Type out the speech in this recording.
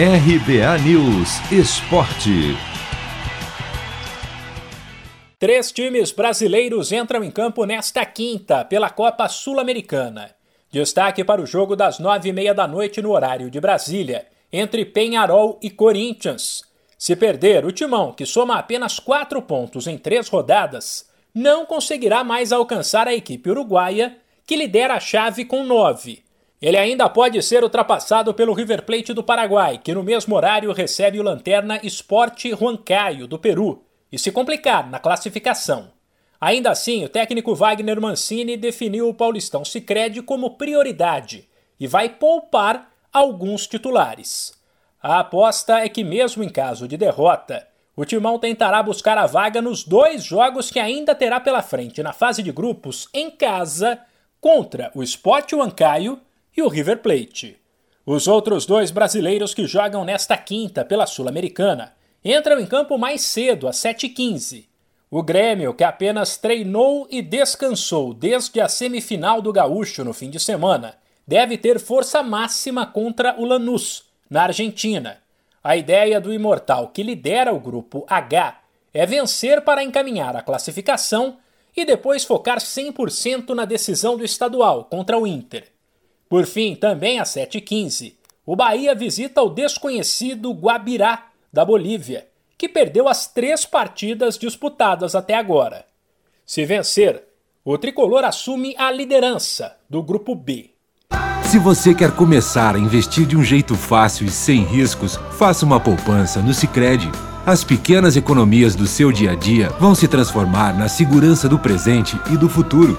RBA News Esporte. Três times brasileiros entram em campo nesta quinta pela Copa Sul-Americana. Destaque para o jogo das nove e meia da noite no horário de Brasília, entre Penharol e Corinthians. Se perder, o Timão, que soma apenas quatro pontos em três rodadas, não conseguirá mais alcançar a equipe uruguaia, que lidera a chave com nove. Ele ainda pode ser ultrapassado pelo River Plate do Paraguai, que no mesmo horário recebe o Lanterna Esporte Huancayo do Peru, e se complicar na classificação. Ainda assim, o técnico Wagner Mancini definiu o Paulistão Sicredi como prioridade e vai poupar alguns titulares. A aposta é que mesmo em caso de derrota, o Timão tentará buscar a vaga nos dois jogos que ainda terá pela frente na fase de grupos em casa contra o Sport Huancayo e o River Plate. Os outros dois brasileiros que jogam nesta quinta pela Sul-Americana entram em campo mais cedo, às 7h15. O Grêmio, que apenas treinou e descansou desde a semifinal do Gaúcho no fim de semana, deve ter força máxima contra o Lanús, na Argentina. A ideia do imortal que lidera o grupo H é vencer para encaminhar a classificação e depois focar 100% na decisão do estadual contra o Inter. Por fim, também às 7h15, o Bahia visita o desconhecido Guabirá, da Bolívia, que perdeu as três partidas disputadas até agora. Se vencer, o tricolor assume a liderança do Grupo B. Se você quer começar a investir de um jeito fácil e sem riscos, faça uma poupança no Sicredi. As pequenas economias do seu dia a dia vão se transformar na segurança do presente e do futuro.